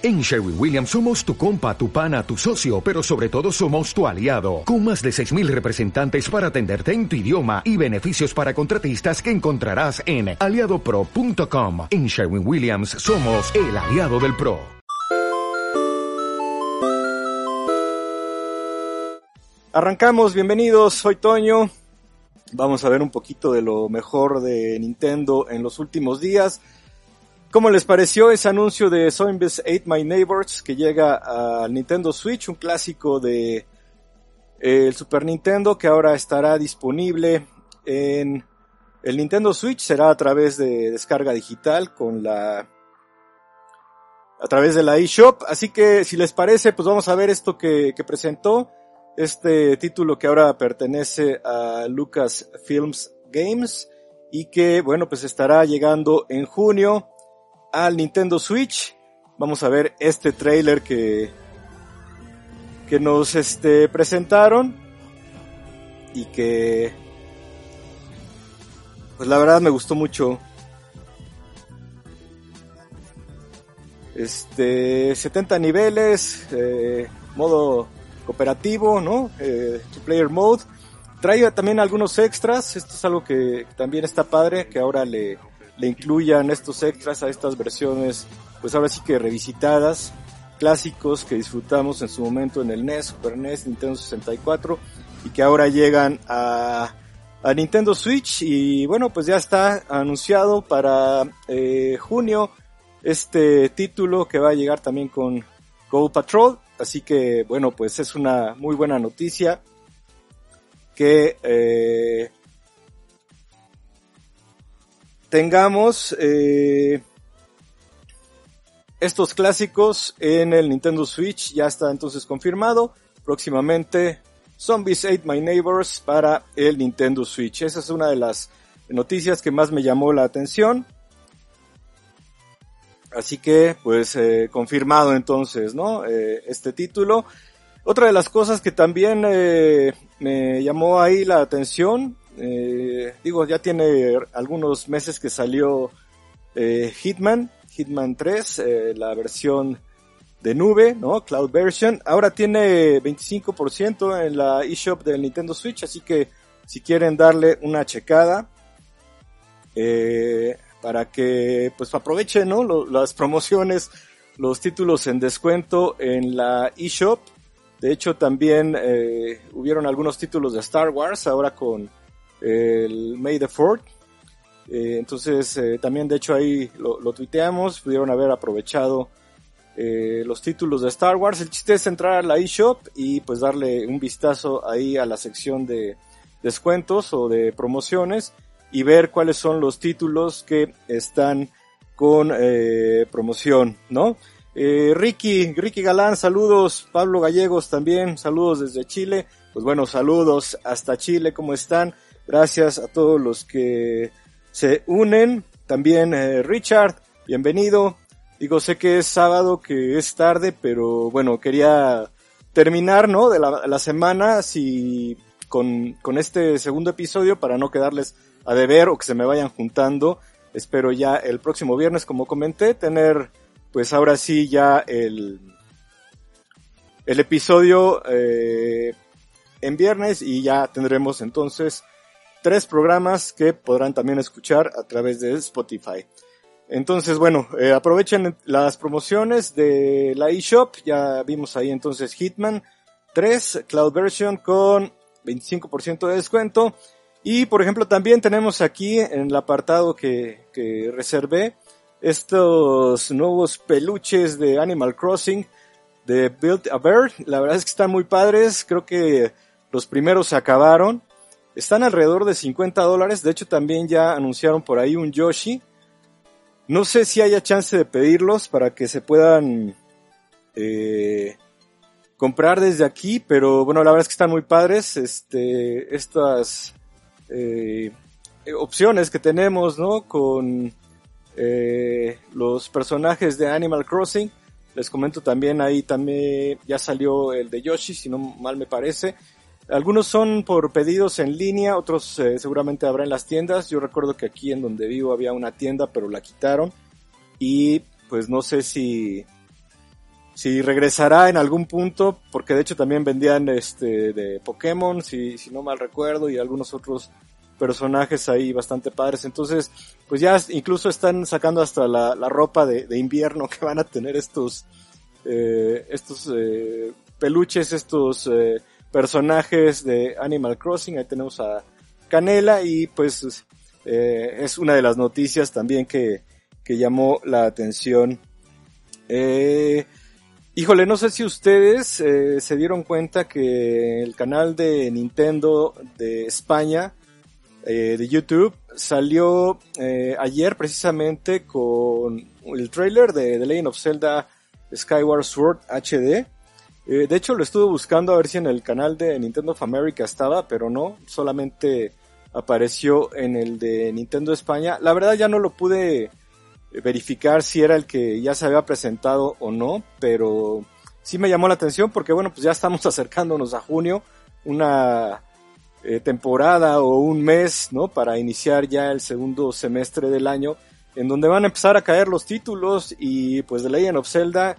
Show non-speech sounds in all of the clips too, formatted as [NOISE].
En Sherwin Williams somos tu compa, tu pana, tu socio, pero sobre todo somos tu aliado, con más de 6.000 representantes para atenderte en tu idioma y beneficios para contratistas que encontrarás en aliadopro.com. En Sherwin Williams somos el aliado del PRO. Arrancamos, bienvenidos, soy Toño. Vamos a ver un poquito de lo mejor de Nintendo en los últimos días. ¿Cómo les pareció ese anuncio de Zombies Ate My Neighbors que llega al Nintendo Switch, un clásico de eh, Super Nintendo que ahora estará disponible en el Nintendo Switch será a través de descarga digital con la a través de la eShop, así que si les parece, pues vamos a ver esto que, que presentó este título que ahora pertenece a Lucas Films Games y que bueno, pues estará llegando en junio al Nintendo Switch. Vamos a ver este trailer que, que nos este, presentaron y que pues la verdad me gustó mucho. Este 70 niveles, eh, modo cooperativo, ¿no? Eh, to player mode. Trae también algunos extras. Esto es algo que también está padre, que ahora le, le incluyan estos extras a estas versiones, pues ahora sí que revisitadas, clásicos que disfrutamos en su momento en el NES, Super NES, Nintendo 64 y que ahora llegan a, a Nintendo Switch y bueno, pues ya está anunciado para eh, junio este título que va a llegar también con Go Patrol, así que bueno, pues es una muy buena noticia que eh, tengamos eh, estos clásicos en el Nintendo Switch. Ya está entonces confirmado. Próximamente Zombies Ate My Neighbors para el Nintendo Switch. Esa es una de las noticias que más me llamó la atención. Así que, pues, eh, confirmado entonces, ¿no? Eh, este título. Otra de las cosas que también eh, me llamó ahí la atención eh, digo, ya tiene algunos meses que salió eh, Hitman, Hitman 3, eh, la versión de nube, ¿no? Cloud version. Ahora tiene 25% en la eShop del Nintendo Switch, así que si quieren darle una checada, para que pues aprovechen, ¿no? las promociones, los títulos en descuento en la eShop. De hecho, también hubieron algunos títulos de Star Wars ahora con el May the 4 eh, entonces, eh, también de hecho ahí lo, lo, tuiteamos, pudieron haber aprovechado eh, los títulos de Star Wars. El chiste es entrar a la eShop y pues darle un vistazo ahí a la sección de descuentos o de promociones y ver cuáles son los títulos que están con promoción, ¿no? Ricky, Ricky Galán, saludos. Pablo Gallegos también, saludos desde Chile. Pues bueno, saludos hasta Chile, ¿cómo están? Gracias a todos los que se unen. También eh, Richard, bienvenido. Digo, sé que es sábado, que es tarde, pero bueno, quería terminar, ¿no? De la, semana así con, con este segundo episodio para no quedarles a deber o que se me vayan juntando. Espero ya el próximo viernes, como comenté, tener pues ahora sí ya el, el episodio eh, en viernes y ya tendremos entonces tres programas que podrán también escuchar a través de Spotify. Entonces, bueno, eh, aprovechen las promociones de la eShop. Ya vimos ahí entonces Hitman 3 Cloud Version con 25% de descuento. Y por ejemplo, también tenemos aquí en el apartado que, que reservé estos nuevos peluches de Animal Crossing de Build a Bear. La verdad es que están muy padres. Creo que los primeros se acabaron. Están alrededor de 50 dólares. De hecho, también ya anunciaron por ahí un Yoshi. No sé si haya chance de pedirlos para que se puedan eh, comprar desde aquí, pero bueno, la verdad es que están muy padres. Este, estas eh, opciones que tenemos, ¿no? Con eh, los personajes de Animal Crossing. Les comento también ahí también ya salió el de Yoshi, si no mal me parece. Algunos son por pedidos en línea, otros eh, seguramente habrá en las tiendas. Yo recuerdo que aquí en donde vivo había una tienda, pero la quitaron. Y pues no sé si si regresará en algún punto, porque de hecho también vendían este de Pokémon, si, si no mal recuerdo, y algunos otros personajes ahí bastante padres. Entonces, pues ya incluso están sacando hasta la, ropa de, de, invierno que van a tener estos, eh, estos eh, peluches, estos eh, personajes de Animal Crossing. Ahí tenemos a Canela y pues eh, es una de las noticias también que, que llamó la atención. Eh, Híjole, no sé si ustedes eh, se dieron cuenta que el canal de Nintendo de España, eh, de YouTube, salió eh, ayer precisamente con el trailer de The Legend of Zelda Skyward Sword HD. Eh, de hecho, lo estuve buscando a ver si en el canal de Nintendo of America estaba, pero no, solamente apareció en el de Nintendo España. La verdad ya no lo pude verificar si era el que ya se había presentado o no, pero sí me llamó la atención porque bueno, pues ya estamos [LAUGHS] acercándonos a junio, una eh, temporada o un mes, ¿no? Para iniciar ya el segundo semestre del año, en donde van a empezar a caer los títulos y pues The Legend of Zelda,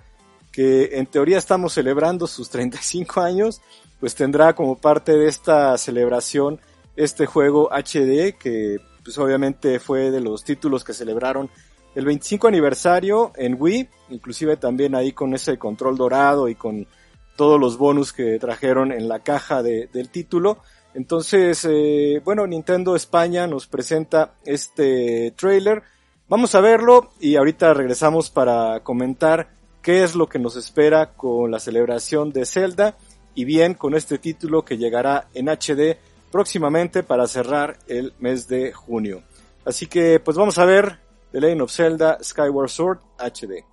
que en teoría estamos celebrando sus 35 años, pues tendrá como parte de esta celebración este juego HD que pues obviamente fue de los títulos que celebraron el 25 aniversario en Wii, inclusive también ahí con ese control dorado y con todos los bonus que trajeron en la caja de, del título. Entonces, eh, bueno, Nintendo España nos presenta este trailer. Vamos a verlo y ahorita regresamos para comentar qué es lo que nos espera con la celebración de Zelda y bien con este título que llegará en HD próximamente para cerrar el mes de junio. Así que pues vamos a ver The Legend of Zelda Skyward Sword HD.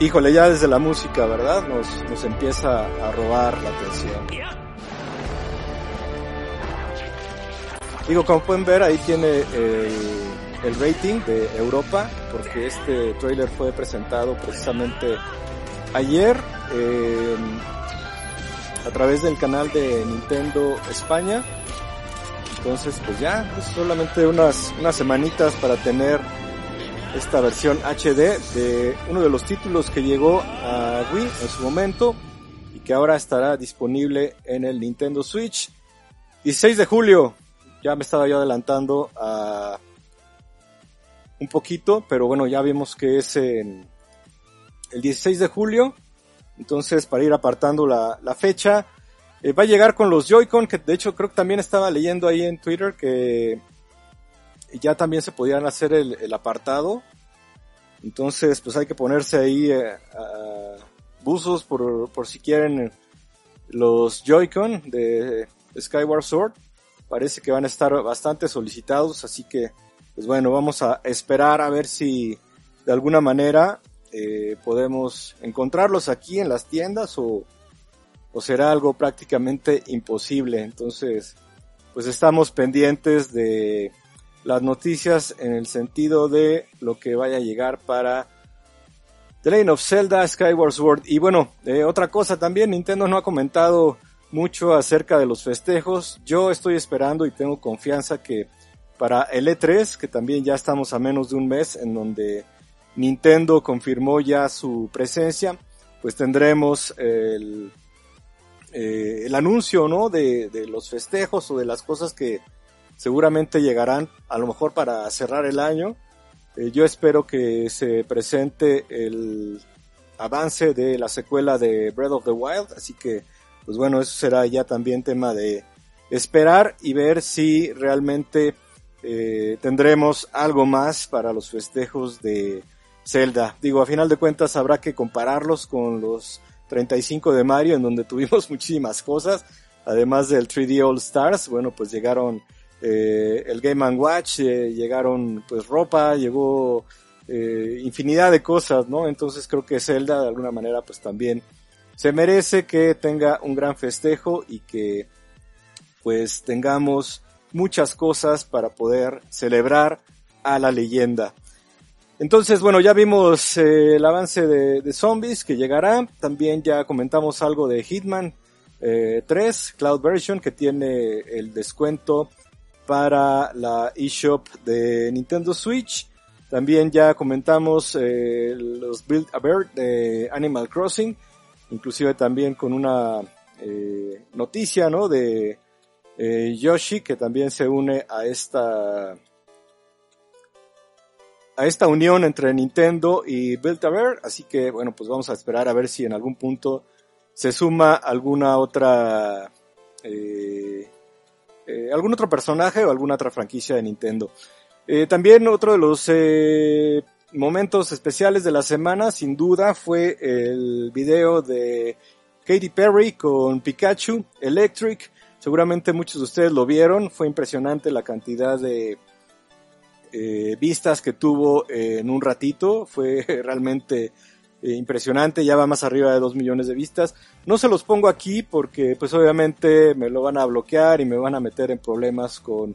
Híjole, ya desde la música, ¿verdad? Nos, nos empieza a robar la atención. Digo, como pueden ver, ahí tiene el, el rating de Europa, porque este trailer fue presentado precisamente ayer eh, a través del canal de Nintendo España. Entonces, pues ya, es solamente unas, unas semanitas para tener esta versión HD de uno de los títulos que llegó a Wii en su momento y que ahora estará disponible en el Nintendo Switch. 16 de julio, ya me estaba yo adelantando a un poquito, pero bueno, ya vimos que es en el 16 de julio, entonces para ir apartando la, la fecha, eh, va a llegar con los Joy-Con, que de hecho creo que también estaba leyendo ahí en Twitter que ya también se podían hacer el, apartado. Entonces, pues hay que ponerse ahí eh, buzos por, por si quieren los Joy-Con de Skyward Sword. Parece que van a estar bastante solicitados, así que, pues bueno, vamos a esperar a ver si de alguna manera eh, podemos encontrarlos aquí en las tiendas o, o será algo prácticamente imposible. Entonces, pues estamos pendientes de las noticias en el sentido de lo que vaya a llegar para The Legend of Zelda Skyward Sword. Y bueno, eh, otra cosa también, Nintendo no ha comentado mucho acerca de los festejos. Yo estoy esperando y tengo confianza que para el E3, que también ya estamos a menos de un mes, en donde Nintendo confirmó ya su presencia, pues tendremos el, eh, el anuncio, ¿no? De, de los festejos o de las cosas que seguramente llegarán a lo mejor para cerrar el año. Eh, yo espero que se presente el avance de la secuela de Breath of the Wild, así que pues bueno, eso será ya también tema de esperar y ver si realmente eh, tendremos algo más para los festejos de Zelda. Digo, a final de cuentas habrá que compararlos con los 35 de Mario, en donde tuvimos [LAUGHS] muchísimas cosas, además del 3D All Stars, bueno, pues llegaron eh, el Game Watch, eh, llegaron pues ropa, llegó eh, infinidad de cosas, ¿no? Entonces creo que Zelda de alguna manera pues también se merece que tenga un gran festejo y que pues tengamos muchas cosas para poder celebrar a la leyenda. Entonces, bueno, ya vimos eh, el avance de, de, zombies que llegará. También ya comentamos algo de Hitman 3 Cloud Version que tiene el descuento para la eShop de Nintendo Switch. También ya comentamos eh, los Build a Bird de Animal Crossing, inclusive también con una eh, noticia ¿no? de eh, Yoshi que también se une a esta a esta unión entre Nintendo y Build a Bear, así que bueno, pues vamos a esperar a ver si en algún punto se suma alguna otra eh, algún otro personaje o alguna otra franquicia de Nintendo. Eh, también otro de los eh, momentos especiales de la semana, sin duda, fue el video de Katy Perry con Pikachu Electric. Seguramente muchos de ustedes lo vieron, fue impresionante la cantidad de vistas que tuvo en un ratito, fue [LAUGHS] realmente impresionante, ya va más arriba de 2 millones de vistas. No se los pongo aquí porque pues obviamente me lo van a bloquear y me van a meter en problemas con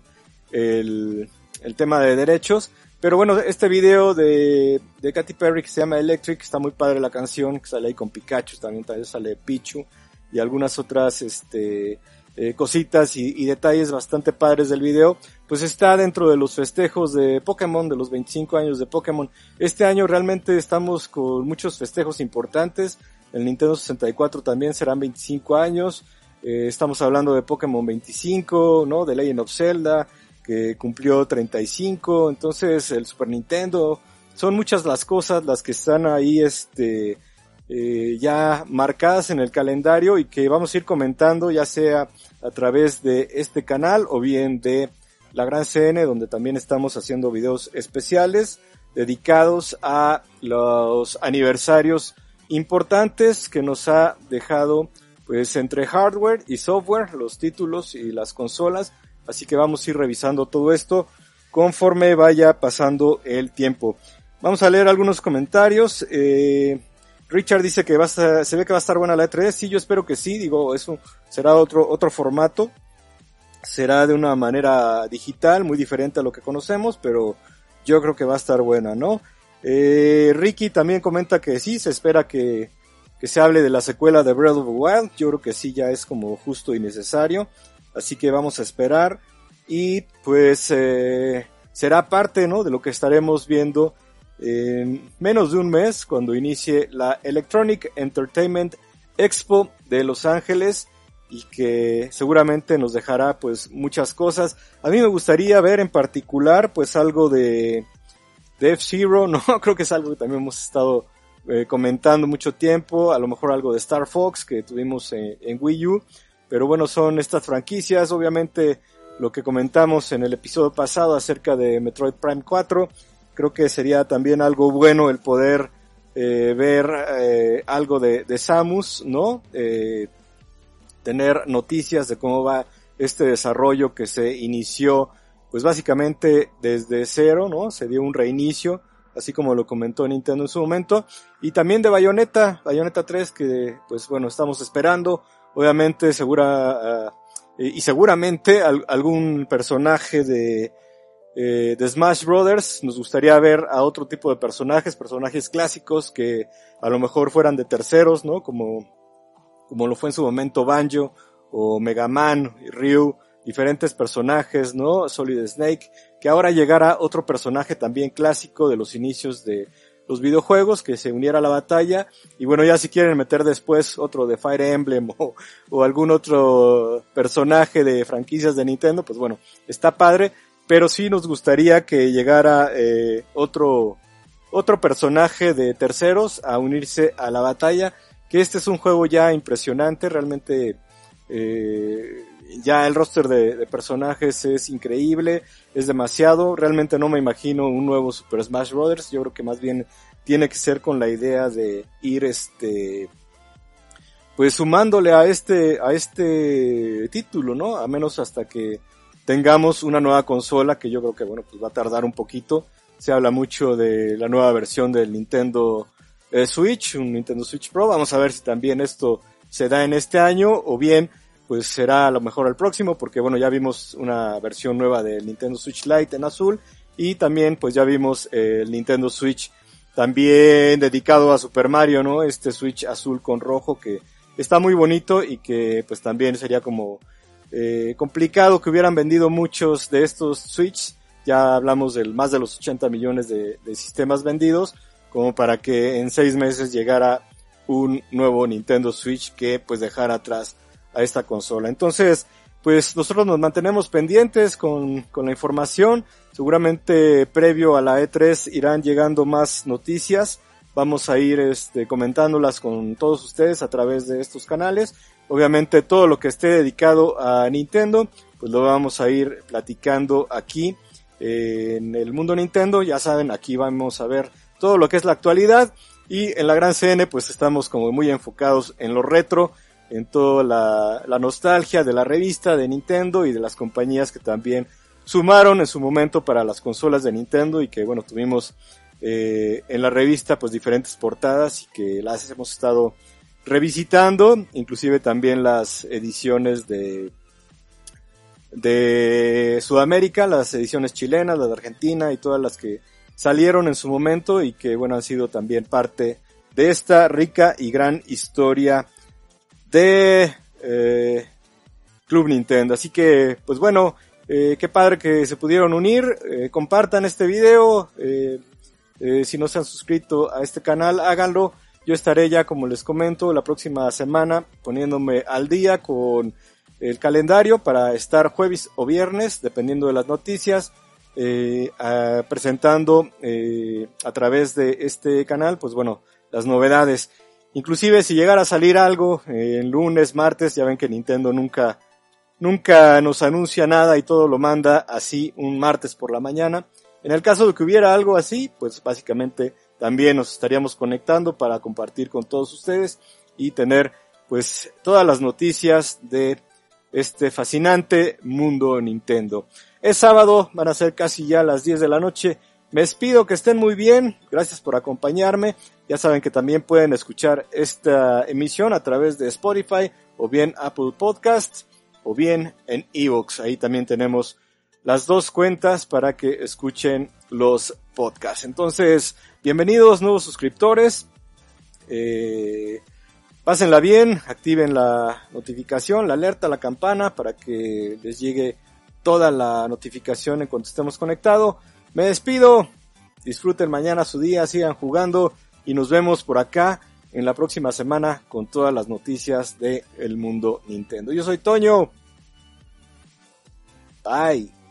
el, tema de derechos. Pero bueno, este video de, de Katy Perry que se llama Electric, está muy padre la canción, que sale ahí con Pikachu, también, también sale Pichu y algunas otras este, eh, cositas y, detalles bastante padres del video, pues está dentro de los festejos de Pokémon, de los 25 años de Pokémon. Este año realmente estamos con muchos festejos importantes. El Nintendo 64 también serán 25 años. Eh, estamos hablando de Pokémon 25, ¿no? De Legend of Zelda, que cumplió 35, entonces el Super Nintendo, son muchas las cosas las que están ahí este eh, ya marcadas en el calendario y que vamos a ir comentando ya sea a través de este canal o bien de la Gran CN donde también estamos haciendo videos especiales dedicados a los aniversarios importantes que nos ha dejado pues entre hardware y software, los títulos y las consolas Así que vamos a ir revisando todo esto conforme vaya pasando el tiempo. Vamos a leer algunos comentarios. Eh, Richard dice que va a se ve que va a estar buena la E3. Sí, yo espero que sí. Digo, eso será otro, otro formato. Será de una manera digital, muy diferente a lo que conocemos, pero yo creo que va a estar buena, ¿no? Eh, Ricky también comenta que sí, se espera que, que se hable de la secuela de Breath of the Wild. Yo creo que sí, ya es como justo y necesario. Así que vamos a esperar y pues eh, será parte ¿no? de lo que estaremos viendo en menos de un mes cuando inicie la Electronic Entertainment Expo de Los Ángeles y que seguramente nos dejará pues muchas cosas. A mí me gustaría ver en particular pues algo de, de F-Zero, [LAUGHS] ¿no? Creo que es algo que también hemos estado eh, comentando mucho tiempo, a lo mejor algo de Star Fox que tuvimos en Wii U. Pero bueno, son estas franquicias, obviamente lo que comentamos en el episodio pasado acerca de Metroid Prime 4, creo que sería también algo bueno el poder eh, ver eh, algo de, de, Samus, ¿no? Eh, tener noticias de cómo va este desarrollo que se inició, pues básicamente desde cero, ¿no? Se dio un reinicio, así como lo comentó Nintendo en su momento, y también de Bayonetta, Bayonetta 3, que pues bueno, estamos esperando, obviamente segura uh, y seguramente al, algún personaje de eh, de Smash Brothers nos gustaría ver a otro tipo de personajes personajes clásicos que a lo mejor fueran de terceros no como como lo fue en su momento Banjo o Mega Man Ryu diferentes personajes no Solid Snake que ahora llegara otro personaje también clásico de los inicios de los videojuegos, que se uniera a la batalla. Y bueno, ya si quieren meter después otro de Fire Emblem [LAUGHS] o, o algún otro personaje de franquicias de Nintendo, pues bueno, está padre. Pero sí nos gustaría que llegara eh, otro, otro personaje de terceros a unirse a la batalla. Que este es un juego ya impresionante, realmente eh, ya el roster de, de, personajes es increíble, es demasiado, realmente no me imagino un nuevo Super Smash Bros. Yo creo que más bien tiene que ser con la idea de ir este pues sumándole a este a este título, ¿no? A menos hasta que tengamos una nueva consola que yo creo que bueno, pues va a tardar un poquito. Se habla mucho de la nueva versión del Nintendo eh, Switch, un Nintendo Switch Pro. Vamos a ver si también esto se da en este año o bien pues será a lo mejor el próximo, porque bueno, ya vimos una versión nueva del Nintendo Switch Lite en azul y también pues ya vimos el Nintendo Switch también dedicado a Super Mario, ¿no? Este Switch azul con rojo que está muy bonito y que pues también sería como eh, complicado que hubieran vendido muchos de estos Switch. Ya hablamos del más de los 80 millones de, sistemas vendidos, como para que en seis meses llegara un nuevo Nintendo Switch que pues dejara atrás a esta consola. Entonces, pues nosotros nos mantenemos pendientes con, con la información. Seguramente previo a la E3 irán llegando más noticias. Vamos a ir este, comentándolas con todos ustedes a través de estos canales. Obviamente todo lo que esté dedicado a Nintendo, pues lo vamos a ir platicando aquí eh, en el mundo Nintendo. Ya saben, aquí vamos a ver todo lo que es la actualidad. Y en la Gran CN, pues estamos como muy enfocados en lo retro, en toda la, nostalgia de la revista de Nintendo y de las compañías que también sumaron en su momento para las consolas de Nintendo y que bueno tuvimos eh, en la revista pues diferentes portadas y que las hemos estado revisitando inclusive también las ediciones de de Sudamérica las ediciones chilenas las de Argentina y todas las que salieron en su momento y que bueno han sido también parte de esta rica y gran historia de eh, Club Nintendo. Así que, pues bueno, eh, qué padre que se pudieron unir. Eh, compartan este video. Si no se han suscrito a este canal, háganlo. Yo estaré ya, como les comento, la próxima semana poniéndome al día con el calendario para estar jueves o viernes, dependiendo de las noticias, eh, presentando eh, a través de este canal, pues bueno, las novedades. Inclusive si llegara a salir algo eh, en lunes, martes, ya ven que Nintendo nunca, nunca nos anuncia nada y todo lo manda así un martes por la mañana. En el caso de que hubiera algo así, pues básicamente también nos estaríamos conectando para compartir con todos ustedes y tener pues todas las noticias de este fascinante mundo Nintendo. Es sábado, van a ser casi ya las 10 de la noche. Me despido, que estén muy bien. Gracias por acompañarme. Ya saben que también pueden escuchar esta emisión a través de Spotify o bien Apple Podcasts o bien en Evox. Ahí también tenemos las dos cuentas para que escuchen los podcasts. Entonces, bienvenidos nuevos suscriptores. Eh, pásenla bien, activen la notificación, la alerta, la campana para que les llegue toda la notificación en cuanto estemos conectados. Me despido. Disfruten mañana su día, sigan jugando y nos vemos por acá en la próxima semana con todas las noticias de el mundo Nintendo. Yo soy Toño. Bye.